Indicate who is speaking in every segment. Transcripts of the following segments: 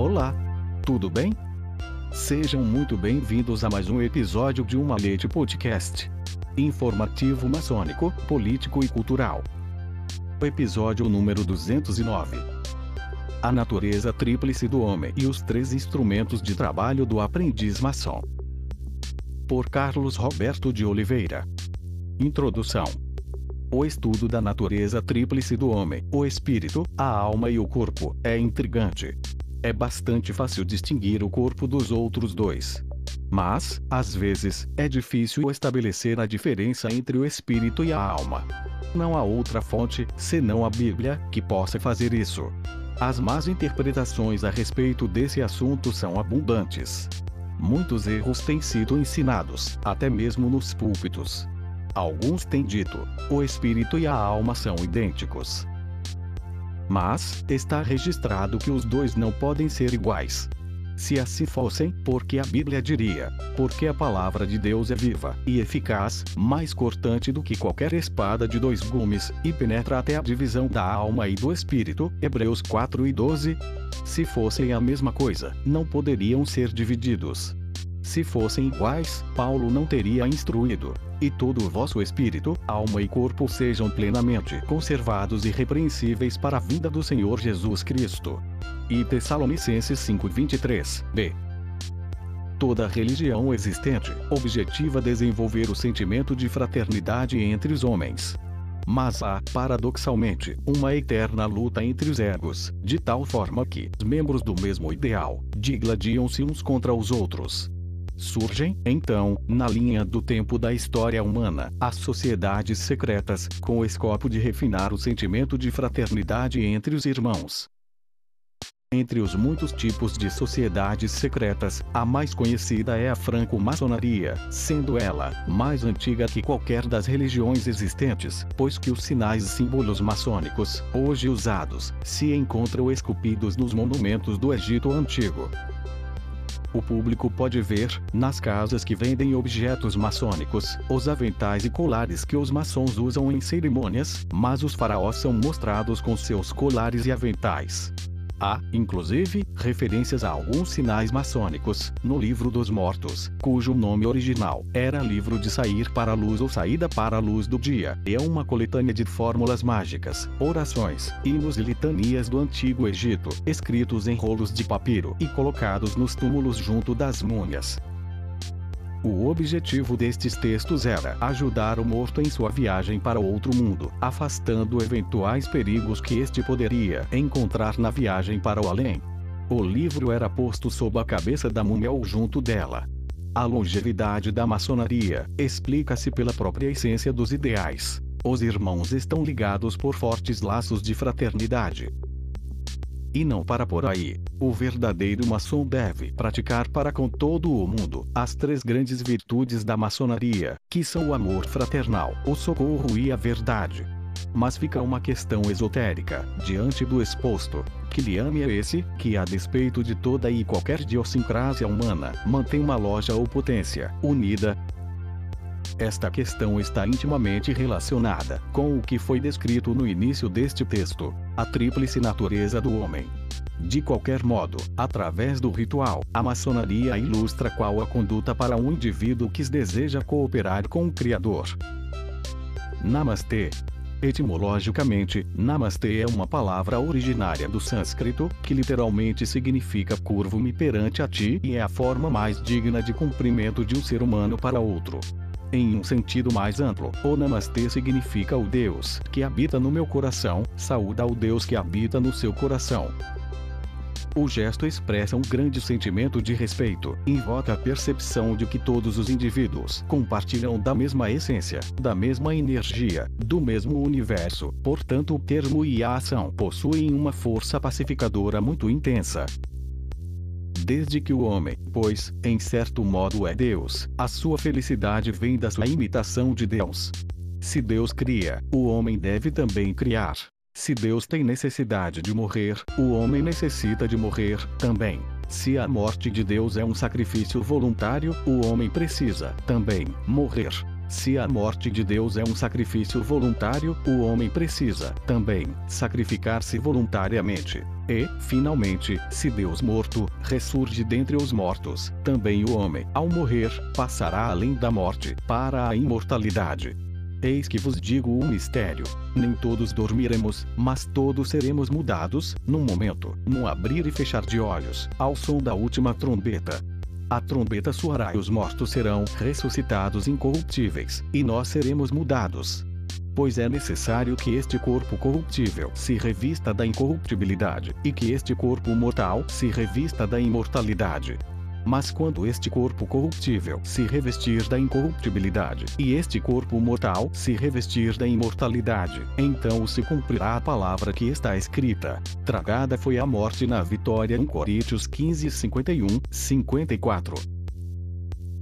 Speaker 1: Olá! Tudo bem? Sejam muito bem-vindos a mais um episódio de Uma Leite Podcast. Informativo maçônico, político e cultural. Episódio número 209. A natureza tríplice do homem e os três instrumentos de trabalho do aprendiz maçom. Por Carlos Roberto de Oliveira. Introdução. O estudo da natureza tríplice do homem, o espírito, a alma e o corpo, é intrigante. É bastante fácil distinguir o corpo dos outros dois. Mas, às vezes, é difícil estabelecer a diferença entre o espírito e a alma. Não há outra fonte, senão a Bíblia, que possa fazer isso. As más interpretações a respeito desse assunto são abundantes. Muitos erros têm sido ensinados, até mesmo nos púlpitos. Alguns têm dito: o espírito e a alma são idênticos. Mas, está registrado que os dois não podem ser iguais. Se assim fossem, porque a Bíblia diria: porque a palavra de Deus é viva e eficaz, mais cortante do que qualquer espada de dois gumes, e penetra até a divisão da alma e do espírito. Hebreus 4 e 12. Se fossem a mesma coisa, não poderiam ser divididos. Se fossem iguais, Paulo não teria instruído. E todo o vosso espírito, alma e corpo sejam plenamente conservados e irrepreensíveis para a vinda do Senhor Jesus Cristo. E Tessalonicenses 5:23, b. Toda religião existente objetiva desenvolver o sentimento de fraternidade entre os homens. Mas há, paradoxalmente, uma eterna luta entre os egos, de tal forma que os membros do mesmo ideal digladiam-se uns contra os outros. Surgem, então, na linha do tempo da história humana, as sociedades secretas, com o escopo de refinar o sentimento de fraternidade entre os irmãos. Entre os muitos tipos de sociedades secretas, a mais conhecida é a franco-maçonaria, sendo ela mais antiga que qualquer das religiões existentes, pois que os sinais e símbolos maçônicos, hoje usados, se encontram esculpidos nos monumentos do Egito Antigo. O público pode ver, nas casas que vendem objetos maçônicos, os aventais e colares que os maçons usam em cerimônias, mas os faraós são mostrados com seus colares e aventais. Há, inclusive, referências a alguns sinais maçônicos, no Livro dos Mortos, cujo nome original era Livro de Sair para a Luz ou Saída para a Luz do Dia, é uma coletânea de fórmulas mágicas, orações, hinos e litanias do Antigo Egito, escritos em rolos de papiro e colocados nos túmulos junto das múmias. O objetivo destes textos era ajudar o morto em sua viagem para outro mundo, afastando eventuais perigos que este poderia encontrar na viagem para o além. O livro era posto sob a cabeça da múmia ou junto dela. A longevidade da maçonaria explica-se pela própria essência dos ideais. Os irmãos estão ligados por fortes laços de fraternidade. E não para por aí. O verdadeiro maçom deve praticar para com todo o mundo as três grandes virtudes da maçonaria, que são o amor fraternal, o socorro e a verdade. Mas fica uma questão esotérica, diante do exposto. Que lhe ame é esse, que a despeito de toda e qualquer idiosincrasia humana, mantém uma loja ou potência, unida, esta questão está intimamente relacionada com o que foi descrito no início deste texto, a tríplice natureza do homem. De qualquer modo, através do ritual, a maçonaria ilustra qual a conduta para um indivíduo que deseja cooperar com o Criador. Namastê. Etimologicamente, Namastê é uma palavra originária do sânscrito, que literalmente significa curvo-me perante a ti e é a forma mais digna de cumprimento de um ser humano para outro. Em um sentido mais amplo, o Namastê significa o Deus que habita no meu coração, saúda o Deus que habita no seu coração. O gesto expressa um grande sentimento de respeito, invoca a percepção de que todos os indivíduos compartilham da mesma essência, da mesma energia, do mesmo universo, portanto o termo e a ação possuem uma força pacificadora muito intensa, desde que o homem, pois, em certo modo é Deus, a sua felicidade vem da sua imitação de Deus. Se Deus cria, o homem deve também criar. Se Deus tem necessidade de morrer, o homem necessita de morrer também. Se a morte de Deus é um sacrifício voluntário, o homem precisa também morrer. Se a morte de Deus é um sacrifício voluntário, o homem precisa, também, sacrificar-se voluntariamente. E, finalmente, se Deus morto, ressurge dentre os mortos, também o homem, ao morrer, passará além da morte, para a imortalidade. Eis que vos digo um mistério: nem todos dormiremos, mas todos seremos mudados, num momento, num abrir e fechar de olhos, ao som da última trombeta. A trombeta soará e os mortos serão ressuscitados incorruptíveis, e nós seremos mudados. Pois é necessário que este corpo corruptível se revista da incorruptibilidade, e que este corpo mortal se revista da imortalidade. Mas quando este corpo corruptível se revestir da incorruptibilidade, e este corpo mortal se revestir da imortalidade, então se cumprirá a palavra que está escrita. Tragada foi a morte na vitória 1 Coríntios 15, 51, 54.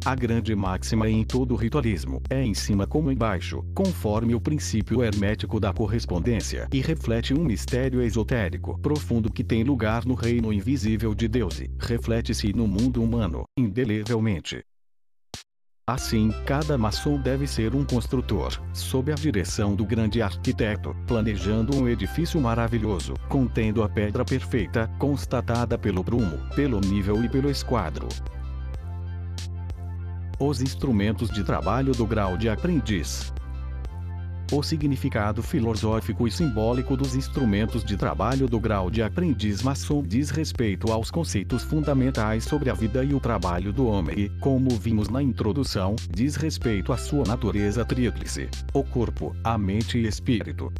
Speaker 1: A grande máxima em todo ritualismo é em cima como embaixo, conforme o princípio hermético da correspondência, e reflete um mistério esotérico profundo que tem lugar no reino invisível de Deus e reflete-se no mundo humano, indelevelmente. Assim, cada maçom deve ser um construtor, sob a direção do grande arquiteto, planejando um edifício maravilhoso, contendo a pedra perfeita, constatada pelo prumo, pelo nível e pelo esquadro. Os instrumentos de trabalho do grau de aprendiz. O significado filosófico e simbólico dos instrumentos de trabalho do grau de aprendiz maçom diz respeito aos conceitos fundamentais sobre a vida e o trabalho do homem e, como vimos na introdução, diz respeito à sua natureza tríplice: o corpo, a mente e espírito.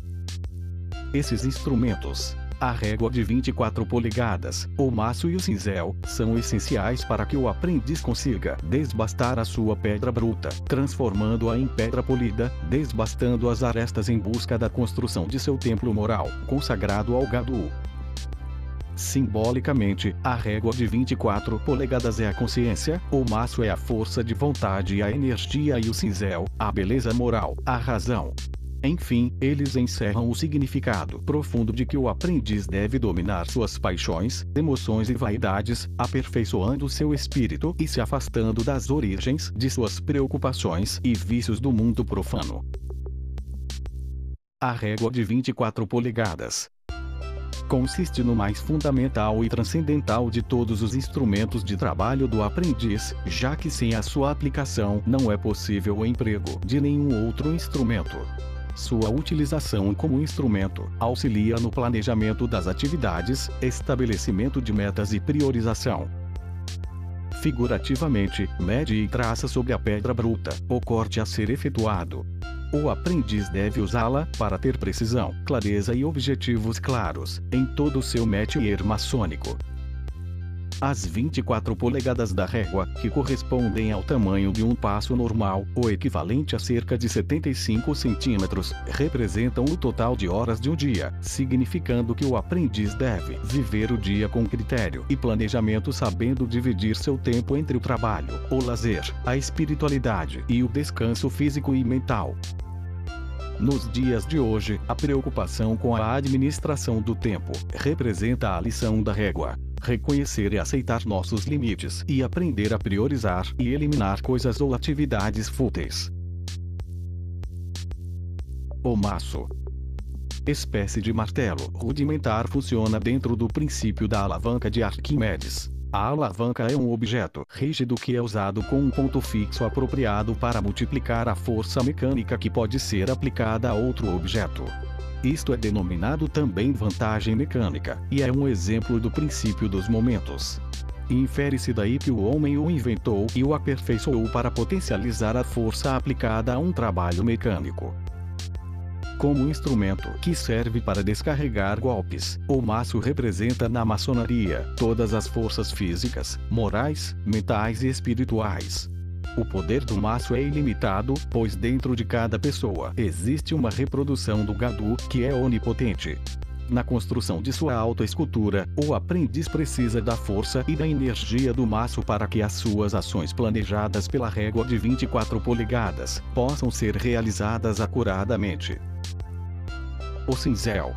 Speaker 1: Esses instrumentos, a régua de 24 polegadas, o maço e o cinzel, são essenciais para que o aprendiz consiga desbastar a sua pedra bruta, transformando-a em pedra polida, desbastando as arestas em busca da construção de seu templo moral, consagrado ao Gadu. Simbolicamente, a régua de 24 polegadas é a consciência, o maço é a força de vontade e a energia e o cinzel, a beleza moral, a razão. Enfim, eles encerram o significado profundo de que o aprendiz deve dominar suas paixões, emoções e vaidades, aperfeiçoando seu espírito e se afastando das origens de suas preocupações e vícios do mundo profano. A régua de 24 polegadas consiste no mais fundamental e transcendental de todos os instrumentos de trabalho do aprendiz, já que sem a sua aplicação não é possível o emprego de nenhum outro instrumento. Sua utilização como instrumento auxilia no planejamento das atividades, estabelecimento de metas e priorização. Figurativamente, mede e traça sobre a pedra bruta o corte a ser efetuado. O aprendiz deve usá-la para ter precisão, clareza e objetivos claros em todo o seu métier maçônico. As 24 polegadas da régua, que correspondem ao tamanho de um passo normal, o equivalente a cerca de 75 centímetros, representam o total de horas de um dia, significando que o aprendiz deve viver o dia com critério e planejamento sabendo dividir seu tempo entre o trabalho, o lazer, a espiritualidade e o descanso físico e mental. Nos dias de hoje, a preocupação com a administração do tempo representa a lição da régua reconhecer e aceitar nossos limites e aprender a priorizar e eliminar coisas ou atividades fúteis. O maço. Espécie de martelo rudimentar funciona dentro do princípio da alavanca de Arquimedes. A alavanca é um objeto rígido que é usado com um ponto fixo apropriado para multiplicar a força mecânica que pode ser aplicada a outro objeto. Isto é denominado também vantagem mecânica, e é um exemplo do princípio dos momentos. Infere-se daí que o homem o inventou e o aperfeiçoou para potencializar a força aplicada a um trabalho mecânico. Como instrumento que serve para descarregar golpes, o maço representa na maçonaria todas as forças físicas, morais, mentais e espirituais, o poder do maço é ilimitado, pois dentro de cada pessoa existe uma reprodução do Gadu, que é onipotente. Na construção de sua autoescultura, o aprendiz precisa da força e da energia do maço para que as suas ações planejadas pela régua de 24 polegadas possam ser realizadas acuradamente. O cinzel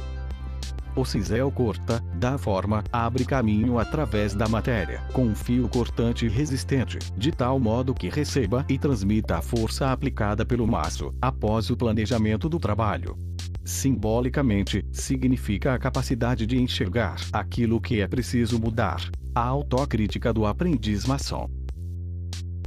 Speaker 1: O cinzel corta, dá forma, abre caminho através da matéria, com um fio cortante resistente, de tal modo que receba e transmita a força aplicada pelo maço, após o planejamento do trabalho. Simbolicamente, significa a capacidade de enxergar aquilo que é preciso mudar. A autocrítica do aprendiz maçom.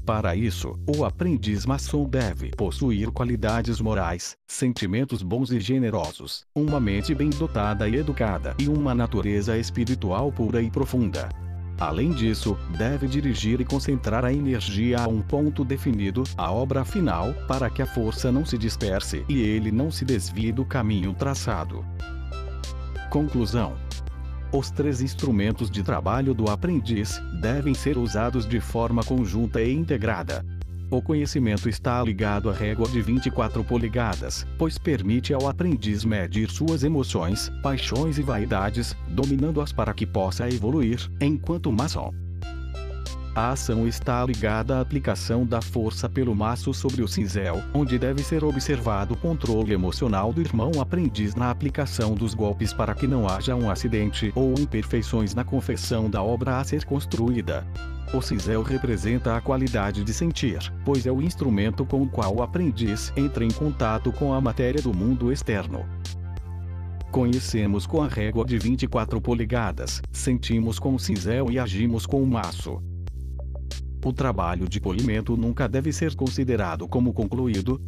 Speaker 1: Para isso, o aprendiz maçom deve possuir qualidades morais, sentimentos bons e generosos, uma mente bem dotada e educada e uma natureza espiritual pura e profunda. Além disso, deve dirigir e concentrar a energia a um ponto definido, a obra final, para que a força não se disperse e ele não se desvie do caminho traçado. Conclusão os três instrumentos de trabalho do aprendiz devem ser usados de forma conjunta e integrada. O conhecimento está ligado à régua de 24 polegadas, pois permite ao aprendiz medir suas emoções, paixões e vaidades, dominando-as para que possa evoluir, enquanto maçom. A ação está ligada à aplicação da força pelo maço sobre o cinzel, onde deve ser observado o controle emocional do irmão aprendiz na aplicação dos golpes para que não haja um acidente ou imperfeições na confecção da obra a ser construída. O cinzel representa a qualidade de sentir, pois é o instrumento com o qual o aprendiz entra em contato com a matéria do mundo externo. Conhecemos com a régua de 24 polegadas, sentimos com o cinzel e agimos com o maço. O trabalho de polimento nunca deve ser considerado como concluído.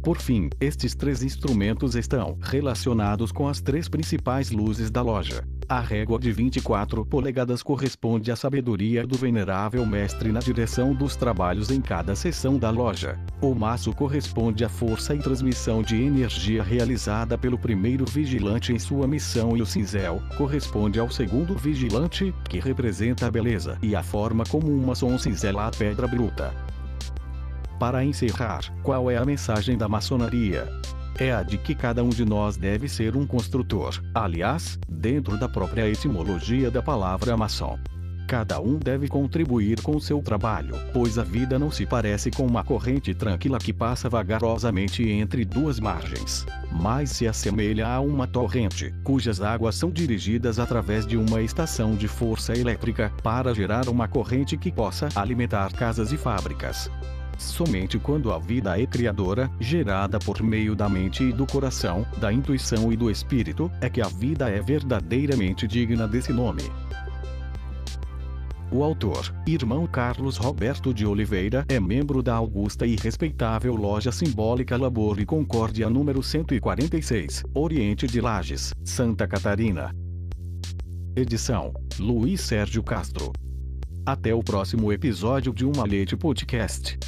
Speaker 1: Por fim, estes três instrumentos estão relacionados com as três principais luzes da loja. A régua de 24 polegadas corresponde à sabedoria do venerável mestre na direção dos trabalhos em cada seção da loja. O maço corresponde à força e transmissão de energia realizada pelo primeiro vigilante em sua missão e o cinzel corresponde ao segundo vigilante, que representa a beleza e a forma como uma maçom cinzela a pedra bruta. Para encerrar, qual é a mensagem da maçonaria? É a de que cada um de nós deve ser um construtor, aliás, dentro da própria etimologia da palavra maçom. Cada um deve contribuir com seu trabalho, pois a vida não se parece com uma corrente tranquila que passa vagarosamente entre duas margens, mas se assemelha a uma torrente, cujas águas são dirigidas através de uma estação de força elétrica para gerar uma corrente que possa alimentar casas e fábricas. Somente quando a vida é criadora, gerada por meio da mente e do coração, da intuição e do espírito, é que a vida é verdadeiramente digna desse nome. O autor, irmão Carlos Roberto de Oliveira, é membro da augusta e respeitável loja simbólica Labor e Concórdia número 146, Oriente de Lages, Santa Catarina. Edição: Luiz Sérgio Castro. Até o próximo episódio de Uma Leite Podcast.